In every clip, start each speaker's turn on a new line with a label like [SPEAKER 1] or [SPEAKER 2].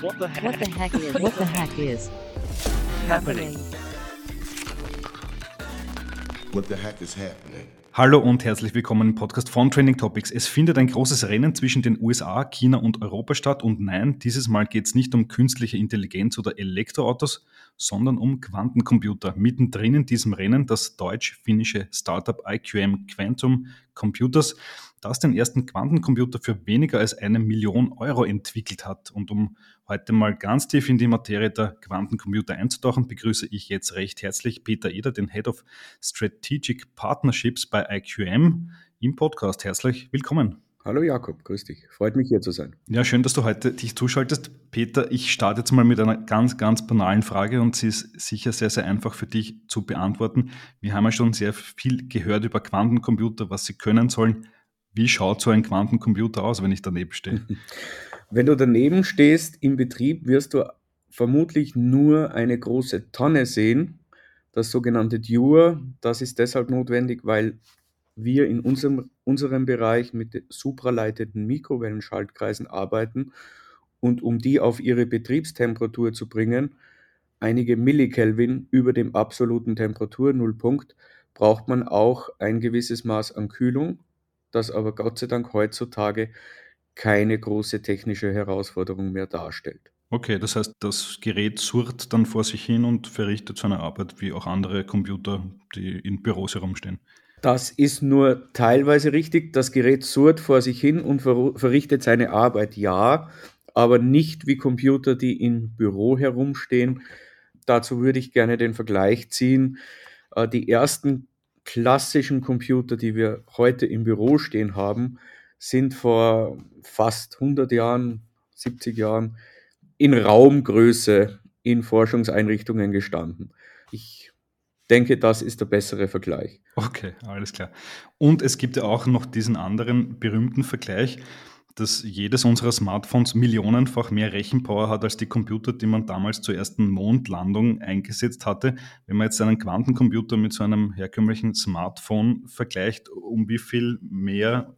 [SPEAKER 1] What the heck?
[SPEAKER 2] What the heck is what the heck is
[SPEAKER 1] happening?
[SPEAKER 3] What the heck is happening?
[SPEAKER 4] Hallo und herzlich willkommen im Podcast von Training Topics. Es findet ein großes Rennen zwischen den USA, China und Europa statt und nein, dieses Mal geht es nicht um künstliche Intelligenz oder Elektroautos, sondern um Quantencomputer. Mittendrin in diesem Rennen das deutsch-finnische Startup IQM Quantum Computers, das den ersten Quantencomputer für weniger als eine Million Euro entwickelt hat. Und um heute mal ganz tief in die Materie der Quantencomputer einzutauchen, begrüße ich jetzt recht herzlich Peter Eder, den Head of Strategic Partnerships bei IQM im Podcast. Herzlich willkommen.
[SPEAKER 5] Hallo Jakob, grüß dich. Freut mich hier zu sein.
[SPEAKER 4] Ja, schön, dass du heute dich zuschaltest. Peter, ich starte jetzt mal mit einer ganz, ganz banalen Frage und sie ist sicher sehr, sehr einfach für dich zu beantworten. Wir haben ja schon sehr viel gehört über Quantencomputer, was sie können sollen. Wie schaut so ein Quantencomputer aus, wenn ich daneben stehe?
[SPEAKER 5] Wenn du daneben stehst im Betrieb, wirst du vermutlich nur eine große Tonne sehen, das sogenannte Dewar. Das ist deshalb notwendig, weil wir in unserem, unserem Bereich mit supraleitenden Mikrowellenschaltkreisen arbeiten und um die auf ihre Betriebstemperatur zu bringen, einige Millikelvin über dem absoluten Temperaturnullpunkt, braucht man auch ein gewisses Maß an Kühlung, das aber Gott sei Dank heutzutage keine große technische Herausforderung mehr darstellt.
[SPEAKER 4] Okay, das heißt, das Gerät surrt dann vor sich hin und verrichtet seine Arbeit wie auch andere Computer, die in Büros herumstehen.
[SPEAKER 5] Das ist nur teilweise richtig. Das Gerät surrt vor sich hin und verrichtet seine Arbeit, ja, aber nicht wie Computer, die im Büro herumstehen. Dazu würde ich gerne den Vergleich ziehen. Äh, die ersten klassischen Computer, die wir heute im Büro stehen haben, sind vor fast 100 Jahren, 70 Jahren in Raumgröße in Forschungseinrichtungen gestanden. Ich denke, das ist der bessere Vergleich.
[SPEAKER 4] Okay, alles klar. Und es gibt ja auch noch diesen anderen berühmten Vergleich, dass jedes unserer Smartphones millionenfach mehr Rechenpower hat als die Computer, die man damals zur ersten Mondlandung eingesetzt hatte. Wenn man jetzt einen Quantencomputer mit so einem herkömmlichen Smartphone vergleicht, um wie viel mehr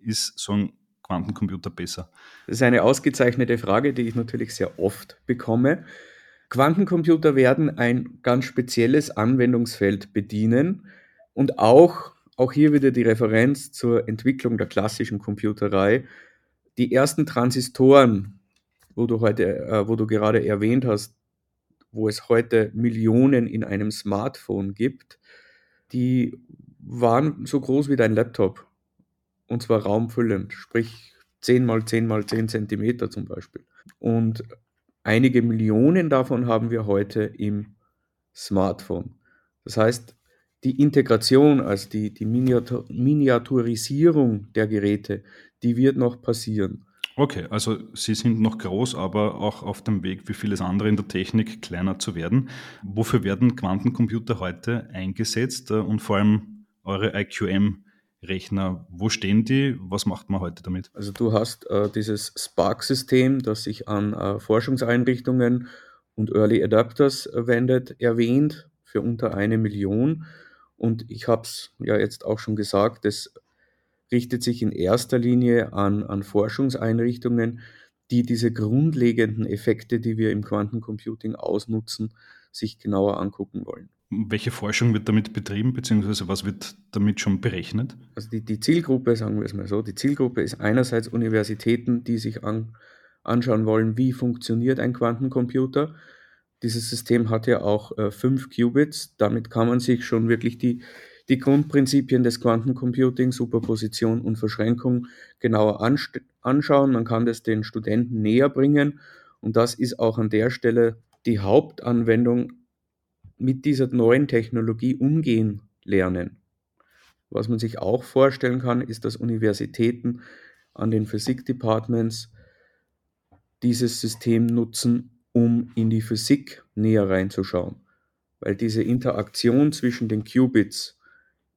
[SPEAKER 4] ist so ein Quantencomputer besser?
[SPEAKER 5] Das ist eine ausgezeichnete Frage, die ich natürlich sehr oft bekomme. Quantencomputer werden ein ganz spezielles Anwendungsfeld bedienen und auch, auch hier wieder die Referenz zur Entwicklung der klassischen Computerei. Die ersten Transistoren, wo du heute, äh, wo du gerade erwähnt hast, wo es heute Millionen in einem Smartphone gibt, die waren so groß wie dein Laptop. Und zwar raumfüllend, sprich 10 mal 10 mal 10 Zentimeter zum Beispiel. Und Einige Millionen davon haben wir heute im Smartphone. Das heißt, die Integration, also die, die Miniaturisierung der Geräte, die wird noch passieren.
[SPEAKER 4] Okay, also sie sind noch groß, aber auch auf dem Weg, wie vieles andere in der Technik, kleiner zu werden. Wofür werden Quantencomputer heute eingesetzt und vor allem eure IQM Rechner. Wo stehen die? Was macht man heute damit?
[SPEAKER 5] Also du hast äh, dieses Spark-System, das sich an äh, Forschungseinrichtungen und Early Adapters wendet, erwähnt für unter eine Million. Und ich habe es ja jetzt auch schon gesagt, es richtet sich in erster Linie an, an Forschungseinrichtungen, die diese grundlegenden Effekte, die wir im Quantencomputing ausnutzen, sich genauer angucken wollen.
[SPEAKER 4] Welche Forschung wird damit betrieben, beziehungsweise was wird damit schon berechnet?
[SPEAKER 5] Also die, die Zielgruppe, sagen wir es mal so, die Zielgruppe ist einerseits Universitäten, die sich an, anschauen wollen, wie funktioniert ein Quantencomputer. Dieses System hat ja auch äh, fünf Qubits. Damit kann man sich schon wirklich die, die Grundprinzipien des Quantencomputing, Superposition und Verschränkung genauer anschauen. Man kann das den Studenten näher bringen. Und das ist auch an der Stelle die Hauptanwendung mit dieser neuen Technologie umgehen lernen. Was man sich auch vorstellen kann, ist, dass Universitäten an den Physik-Departments dieses System nutzen, um in die Physik näher reinzuschauen. Weil diese Interaktion zwischen den Qubits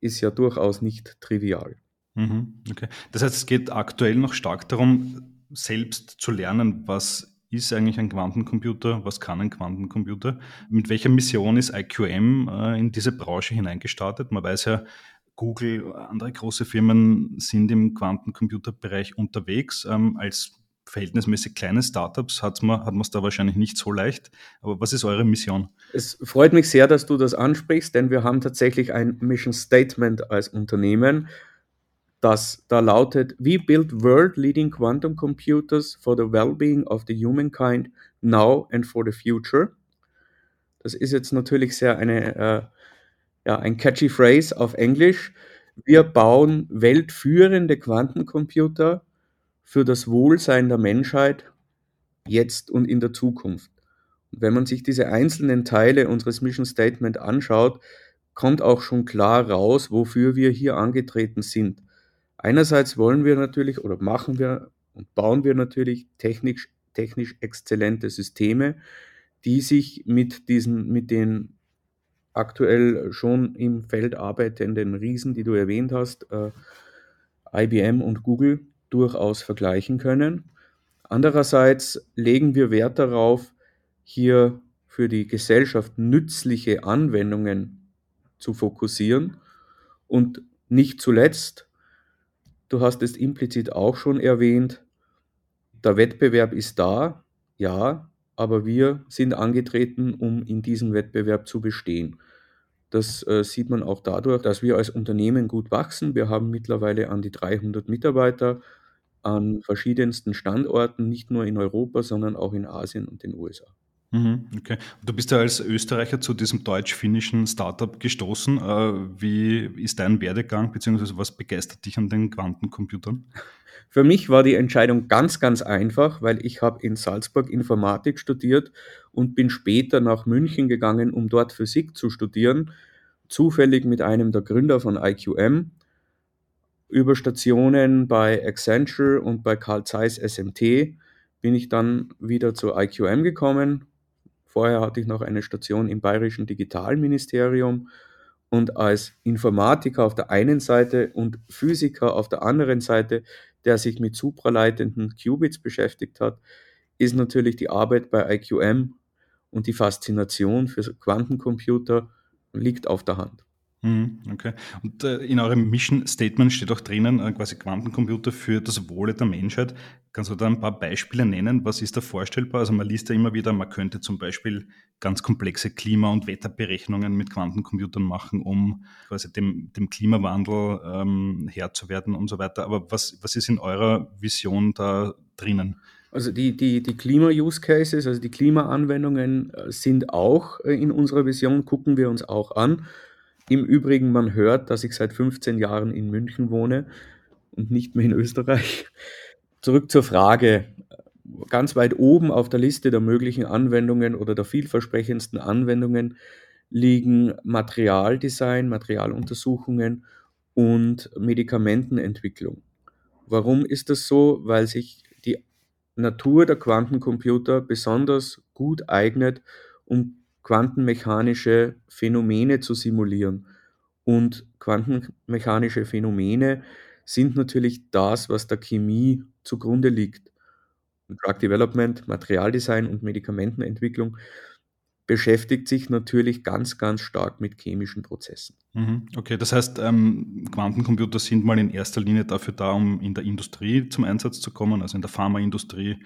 [SPEAKER 5] ist ja durchaus nicht trivial.
[SPEAKER 4] Mhm, okay. Das heißt, es geht aktuell noch stark darum, selbst zu lernen, was ist eigentlich ein Quantencomputer? Was kann ein Quantencomputer? Mit welcher Mission ist IQM äh, in diese Branche hineingestartet? Man weiß ja, Google, andere große Firmen sind im Quantencomputerbereich unterwegs. Ähm, als verhältnismäßig kleine Startups hat man hat es da wahrscheinlich nicht so leicht. Aber was ist eure Mission?
[SPEAKER 5] Es freut mich sehr, dass du das ansprichst, denn wir haben tatsächlich ein Mission Statement als Unternehmen, das da lautet: We build world-leading quantum computers for the well-being of the humankind now and for the future. Das ist jetzt natürlich sehr eine, äh, ja, ein catchy Phrase auf Englisch. Wir bauen weltführende Quantencomputer für das Wohlsein der Menschheit jetzt und in der Zukunft. Und wenn man sich diese einzelnen Teile unseres Mission Statement anschaut, kommt auch schon klar raus, wofür wir hier angetreten sind. Einerseits wollen wir natürlich oder machen wir und bauen wir natürlich technisch, technisch exzellente Systeme, die sich mit diesen, mit den aktuell schon im Feld arbeitenden Riesen, die du erwähnt hast, äh, IBM und Google, durchaus vergleichen können. Andererseits legen wir Wert darauf, hier für die Gesellschaft nützliche Anwendungen zu fokussieren und nicht zuletzt Du hast es implizit auch schon erwähnt, der Wettbewerb ist da, ja, aber wir sind angetreten, um in diesem Wettbewerb zu bestehen. Das äh, sieht man auch dadurch, dass wir als Unternehmen gut wachsen. Wir haben mittlerweile an die 300 Mitarbeiter an verschiedensten Standorten, nicht nur in Europa, sondern auch in Asien und den USA.
[SPEAKER 4] Mhm, okay. Du bist ja als Österreicher zu diesem deutsch-finnischen Startup gestoßen. Äh, wie ist dein Werdegang, beziehungsweise was begeistert dich an den Quantencomputern?
[SPEAKER 5] Für mich war die Entscheidung ganz, ganz einfach, weil ich habe in Salzburg Informatik studiert und bin später nach München gegangen, um dort Physik zu studieren. Zufällig mit einem der Gründer von IQM. Über Stationen bei Accenture und bei Carl Zeiss SMT bin ich dann wieder zu IQM gekommen, Vorher hatte ich noch eine Station im Bayerischen Digitalministerium und als Informatiker auf der einen Seite und Physiker auf der anderen Seite, der sich mit supraleitenden Qubits beschäftigt hat, ist natürlich die Arbeit bei IQM und die Faszination für Quantencomputer liegt auf der Hand.
[SPEAKER 4] Mhm, okay. Und äh, in eurem Mission Statement steht auch drinnen, äh, quasi Quantencomputer für das Wohle der Menschheit. Kannst du da ein paar Beispiele nennen? Was ist da vorstellbar? Also man liest ja immer wieder, man könnte zum Beispiel ganz komplexe Klima- und Wetterberechnungen mit Quantencomputern machen, um quasi dem, dem Klimawandel ähm, Herr zu werden und so weiter. Aber was, was ist in eurer Vision da drinnen?
[SPEAKER 5] Also die, die, die Klima-Use-Cases, also die Klimaanwendungen äh, sind auch in unserer Vision, gucken wir uns auch an. Im Übrigen, man hört, dass ich seit 15 Jahren in München wohne und nicht mehr in Österreich. Zurück zur Frage. Ganz weit oben auf der Liste der möglichen Anwendungen oder der vielversprechendsten Anwendungen liegen Materialdesign, Materialuntersuchungen und Medikamentenentwicklung. Warum ist das so? Weil sich die Natur der Quantencomputer besonders gut eignet, um quantenmechanische Phänomene zu simulieren. Und quantenmechanische Phänomene sind natürlich das, was der Chemie zugrunde liegt. Drug Development, Materialdesign und Medikamentenentwicklung beschäftigt sich natürlich ganz, ganz stark mit chemischen Prozessen.
[SPEAKER 4] Mhm. Okay, das heißt, ähm, Quantencomputer sind mal in erster Linie dafür da, um in der Industrie zum Einsatz zu kommen, also in der Pharmaindustrie,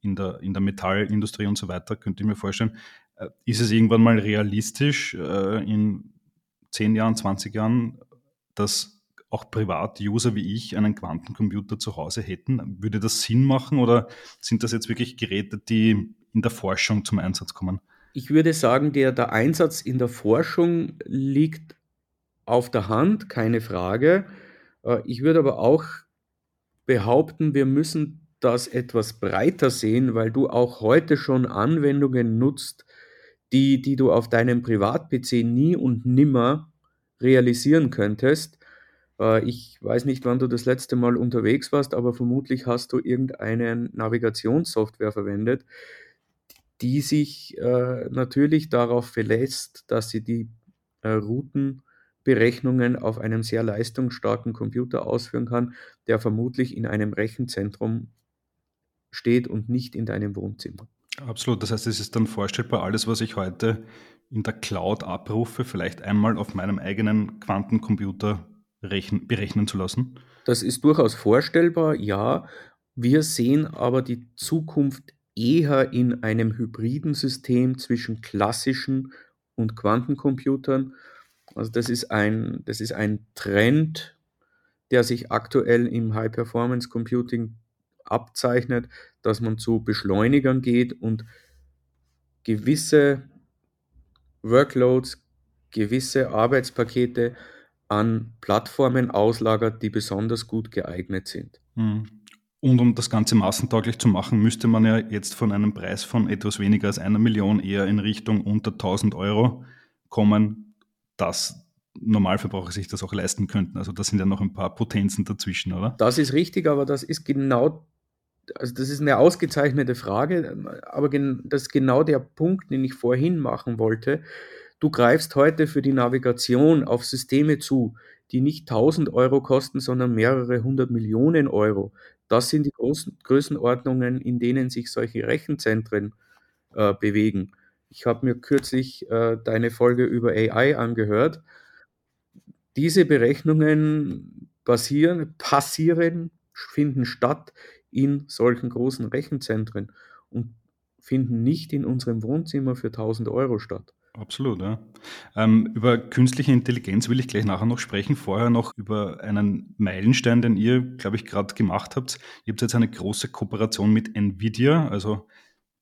[SPEAKER 4] in der, in der Metallindustrie und so weiter, könnte ich mir vorstellen. Äh, ist es irgendwann mal realistisch äh, in 10 Jahren, 20 Jahren, dass auch Privat-User wie ich einen Quantencomputer zu Hause hätten? Würde das Sinn machen oder sind das jetzt wirklich Geräte, die in der Forschung zum Einsatz kommen?
[SPEAKER 5] Ich würde sagen, der, der Einsatz in der Forschung liegt auf der Hand, keine Frage. Äh, ich würde aber auch behaupten, wir müssen das etwas breiter sehen, weil du auch heute schon Anwendungen nutzt, die, die du auf deinem Privat-PC nie und nimmer realisieren könntest. Äh, ich weiß nicht, wann du das letzte Mal unterwegs warst, aber vermutlich hast du irgendeine Navigationssoftware verwendet, die sich äh, natürlich darauf verlässt, dass sie die äh, Routenberechnungen auf einem sehr leistungsstarken Computer ausführen kann, der vermutlich in einem Rechenzentrum steht und nicht in deinem Wohnzimmer.
[SPEAKER 4] Absolut. Das heißt, es ist dann vorstellbar, alles, was ich heute in der Cloud abrufe, vielleicht einmal auf meinem eigenen Quantencomputer berechnen zu lassen?
[SPEAKER 5] Das ist durchaus vorstellbar, ja. Wir sehen aber die Zukunft eher in einem hybriden System zwischen klassischen und Quantencomputern. Also das ist ein, das ist ein Trend, der sich aktuell im High-Performance Computing abzeichnet, dass man zu Beschleunigern geht und gewisse Workloads, gewisse Arbeitspakete an Plattformen auslagert, die besonders gut geeignet sind.
[SPEAKER 4] Hm. Und um das Ganze massentauglich zu machen, müsste man ja jetzt von einem Preis von etwas weniger als einer Million eher in Richtung unter 1000 Euro kommen, dass Normalverbraucher sich das auch leisten könnten. Also da sind ja noch ein paar Potenzen dazwischen, oder?
[SPEAKER 5] Das ist richtig, aber das ist genau, also das ist eine ausgezeichnete Frage, aber das ist genau der Punkt, den ich vorhin machen wollte. Du greifst heute für die Navigation auf Systeme zu, die nicht 1000 Euro kosten, sondern mehrere hundert Millionen Euro. Das sind die großen Größenordnungen, in denen sich solche Rechenzentren äh, bewegen. Ich habe mir kürzlich äh, deine Folge über AI angehört. Diese Berechnungen basieren, passieren, finden statt in solchen großen Rechenzentren und finden nicht in unserem Wohnzimmer für 1000 Euro statt.
[SPEAKER 4] Absolut, ja. Ähm, über künstliche Intelligenz will ich gleich nachher noch sprechen. Vorher noch über einen Meilenstein, den ihr, glaube ich, gerade gemacht habt. Ihr habt jetzt eine große Kooperation mit Nvidia, also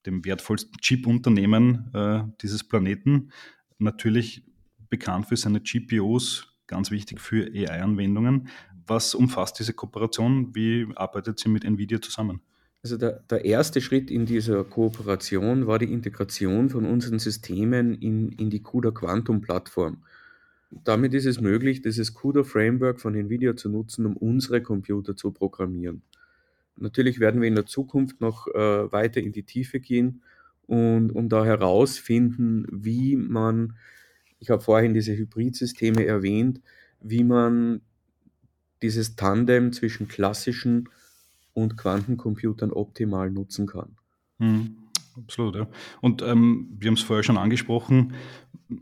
[SPEAKER 4] dem wertvollsten Chip-Unternehmen äh, dieses Planeten. Natürlich bekannt für seine GPUs, ganz wichtig für AI-Anwendungen. Was umfasst diese Kooperation? Wie arbeitet ihr mit Nvidia zusammen?
[SPEAKER 5] Also der, der erste Schritt in dieser Kooperation war die Integration von unseren Systemen in, in die CUDA Quantum Plattform. Damit ist es möglich, dieses CUDA Framework von NVIDIA zu nutzen, um unsere Computer zu programmieren. Natürlich werden wir in der Zukunft noch äh, weiter in die Tiefe gehen und, und da herausfinden, wie man, ich habe vorhin diese Hybridsysteme erwähnt, wie man dieses Tandem zwischen klassischen und Quantencomputern optimal nutzen kann.
[SPEAKER 4] Mhm. Absolut, ja. Und ähm, wir haben es vorher schon angesprochen,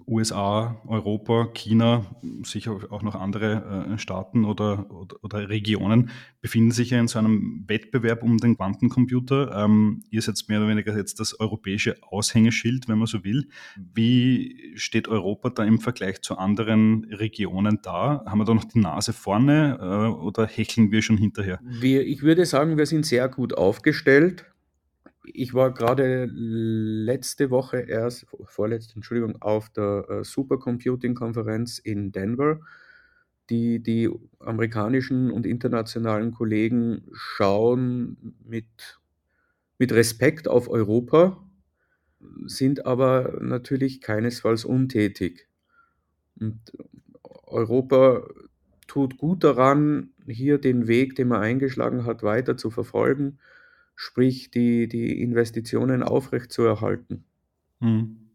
[SPEAKER 4] USA, Europa, China, sicher auch noch andere äh, Staaten oder, oder, oder, Regionen befinden sich ja in so einem Wettbewerb um den Quantencomputer. Ähm, ihr seid mehr oder weniger jetzt das europäische Aushängeschild, wenn man so will. Wie steht Europa da im Vergleich zu anderen Regionen da? Haben wir da noch die Nase vorne äh, oder hecheln wir schon hinterher?
[SPEAKER 5] Wir, ich würde sagen, wir sind sehr gut aufgestellt ich war gerade letzte Woche erst, vorletzte, Entschuldigung, auf der äh, Supercomputing-Konferenz in Denver. Die, die amerikanischen und internationalen Kollegen schauen mit, mit Respekt auf Europa, sind aber natürlich keinesfalls untätig. Und Europa tut gut daran, hier den Weg, den man eingeschlagen hat, weiter zu verfolgen sprich die, die Investitionen aufrechtzuerhalten.
[SPEAKER 4] Hm.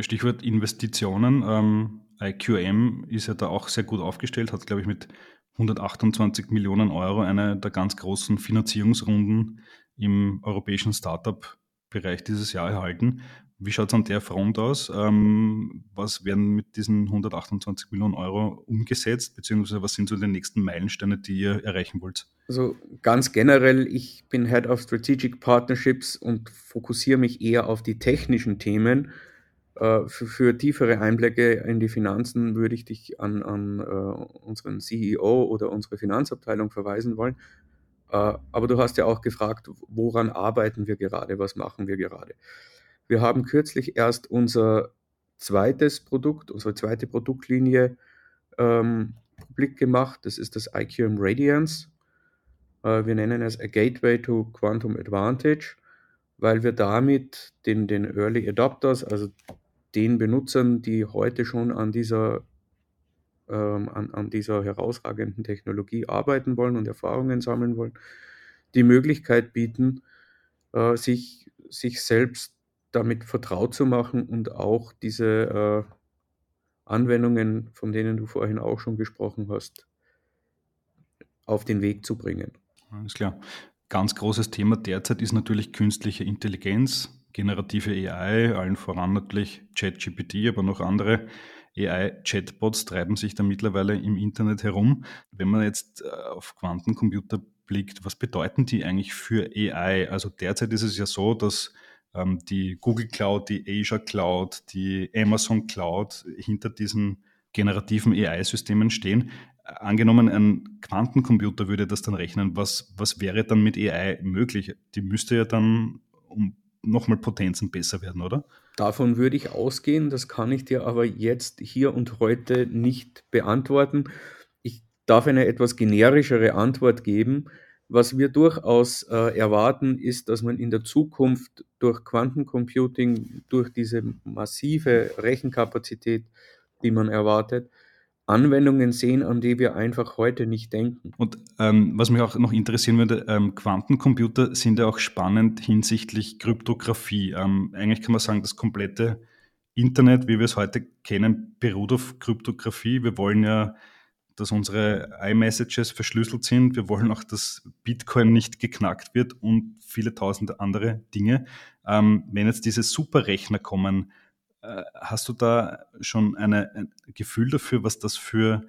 [SPEAKER 4] Stichwort Investitionen. Ähm, IQM ist ja da auch sehr gut aufgestellt, hat, glaube ich, mit 128 Millionen Euro eine der ganz großen Finanzierungsrunden im europäischen Startup-Bereich dieses Jahr erhalten. Wie schaut es an der Front aus? Ähm, was werden mit diesen 128 Millionen Euro umgesetzt, beziehungsweise was sind so die nächsten Meilensteine, die ihr erreichen wollt?
[SPEAKER 5] Also ganz generell, ich bin Head of Strategic Partnerships und fokussiere mich eher auf die technischen Themen. Äh, für, für, tiefere Einblicke in die Finanzen würde ich dich an, an uh, unseren CEO oder unsere Finanzabteilung verweisen wollen. Uh, aber du hast ja auch gefragt, woran arbeiten wir gerade, was machen wir gerade? Wir haben kürzlich erst unser zweites Produkt, unsere zweite Produktlinie ähm, publik gemacht. Das ist das IQM Radiance. Äh, wir nennen es A Gateway to Quantum Advantage, weil wir damit den, den Early Adopters, also den Benutzern, die heute schon an dieser, ähm, an, an dieser herausragenden Technologie arbeiten wollen und Erfahrungen sammeln wollen, die Möglichkeit bieten, äh, sich, sich selbst damit vertraut zu machen und auch diese äh, Anwendungen, von denen du vorhin auch schon gesprochen hast, auf den Weg zu bringen.
[SPEAKER 4] Alles klar. Ganz großes Thema derzeit ist natürlich künstliche Intelligenz, generative AI, allen voran natürlich ChatGPT, aber noch andere AI-Chatbots treiben sich da mittlerweile im Internet herum. Wenn man jetzt äh, auf Quantencomputer blickt, was bedeuten die eigentlich für AI? Also derzeit ist es ja so, dass ähm, die Google Cloud, die Azure Cloud, die Amazon Cloud hinter diesen generativen AI-Systemen stehen. Angenommen, ein Quantencomputer würde das dann rechnen. Was, was wäre dann mit AI möglich? Die müsste ja dann um nochmal Potenzen besser werden, oder?
[SPEAKER 5] Davon würde ich ausgehen, das kann ich dir aber jetzt hier und heute nicht beantworten. Ich darf eine etwas generischere Antwort geben. Was wir durchaus äh, erwarten, ist, dass man in der Zukunft durch Quantencomputing, durch diese massive Rechenkapazität, die man erwartet, Anwendungen sehen, an die wir einfach heute nicht denken.
[SPEAKER 4] Und ähm, was mich auch noch interessieren würde, ähm, Quantencomputer sind ja auch spannend hinsichtlich Kryptographie. Ähm, eigentlich kann man sagen, das komplette Internet, wie wir es heute kennen, beruht auf Kryptographie. Wir wollen ja, dass unsere iMessages verschlüsselt sind. Wir wollen auch, dass Bitcoin nicht geknackt wird und viele tausende andere Dinge. Ähm, wenn jetzt diese Superrechner kommen, äh, hast du da schon eine, ein Gefühl dafür, was das für,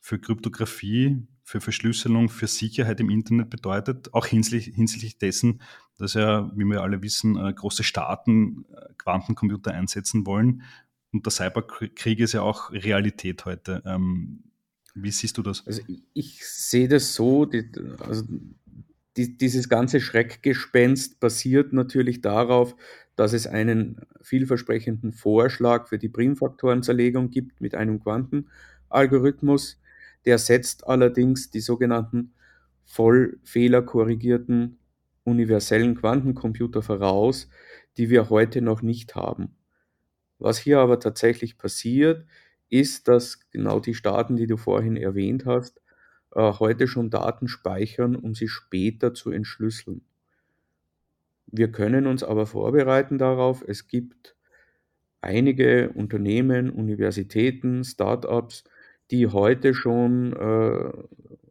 [SPEAKER 4] für Kryptographie, für Verschlüsselung, für Sicherheit im Internet bedeutet? Auch hinsichtlich, hinsichtlich dessen, dass ja, wie wir alle wissen, äh, große Staaten äh, Quantencomputer einsetzen wollen. Und der Cyberkrieg ist ja auch Realität heute. Ähm, wie siehst du das?
[SPEAKER 5] Also ich, ich sehe das so, die, also die, dieses ganze Schreckgespenst basiert natürlich darauf, dass es einen vielversprechenden Vorschlag für die Primfaktorenzerlegung gibt mit einem Quantenalgorithmus. Der setzt allerdings die sogenannten voll fehlerkorrigierten universellen Quantencomputer voraus, die wir heute noch nicht haben. Was hier aber tatsächlich passiert, ist, dass genau die Staaten, die du vorhin erwähnt hast, äh, heute schon Daten speichern, um sie später zu entschlüsseln. Wir können uns aber vorbereiten darauf. Es gibt einige Unternehmen, Universitäten, Start-ups, die heute schon äh,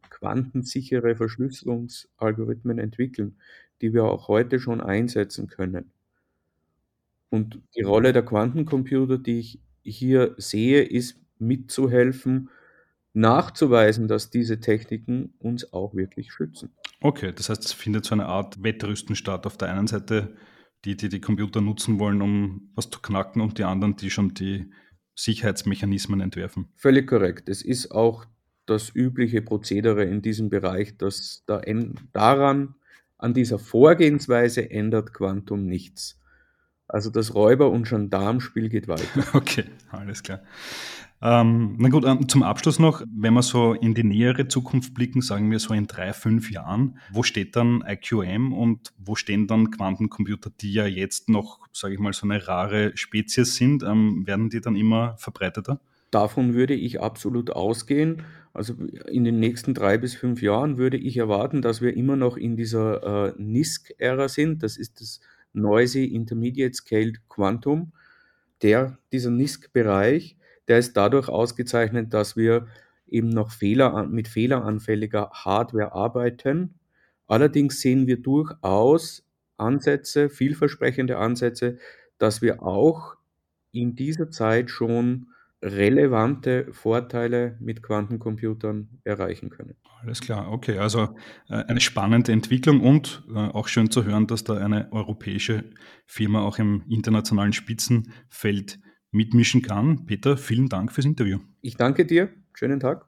[SPEAKER 5] quantensichere Verschlüsselungsalgorithmen entwickeln, die wir auch heute schon einsetzen können. Und die Rolle der Quantencomputer, die ich hier sehe, ist mitzuhelfen, nachzuweisen, dass diese Techniken uns auch wirklich schützen.
[SPEAKER 4] Okay, das heißt, es findet so eine Art Wettrüsten statt. Auf der einen Seite die, die die Computer nutzen wollen, um was zu knacken, und die anderen, die schon die Sicherheitsmechanismen entwerfen.
[SPEAKER 5] Völlig korrekt. Es ist auch das übliche Prozedere in diesem Bereich, dass da daran, an dieser Vorgehensweise ändert Quantum nichts. Also das Räuber- und Gendarmspiel geht weiter.
[SPEAKER 4] Okay, alles klar. Ähm, na gut, ähm, zum Abschluss noch, wenn wir so in die nähere Zukunft blicken, sagen wir so in drei, fünf Jahren, wo steht dann IQM und wo stehen dann Quantencomputer, die ja jetzt noch, sage ich mal, so eine rare Spezies sind, ähm, werden die dann immer verbreiteter?
[SPEAKER 5] Davon würde ich absolut ausgehen. Also in den nächsten drei bis fünf Jahren würde ich erwarten, dass wir immer noch in dieser äh, NISC-Ära sind. Das ist das Noisy Intermediate Scaled Quantum. Der, dieser NISC-Bereich, der ist dadurch ausgezeichnet, dass wir eben noch Fehler, mit fehleranfälliger Hardware arbeiten. Allerdings sehen wir durchaus Ansätze, vielversprechende Ansätze, dass wir auch in dieser Zeit schon relevante Vorteile mit Quantencomputern erreichen können.
[SPEAKER 4] Alles klar, okay. Also äh, eine spannende Entwicklung und äh, auch schön zu hören, dass da eine europäische Firma auch im internationalen Spitzenfeld mitmischen kann. Peter, vielen Dank fürs Interview.
[SPEAKER 5] Ich danke dir. Schönen Tag.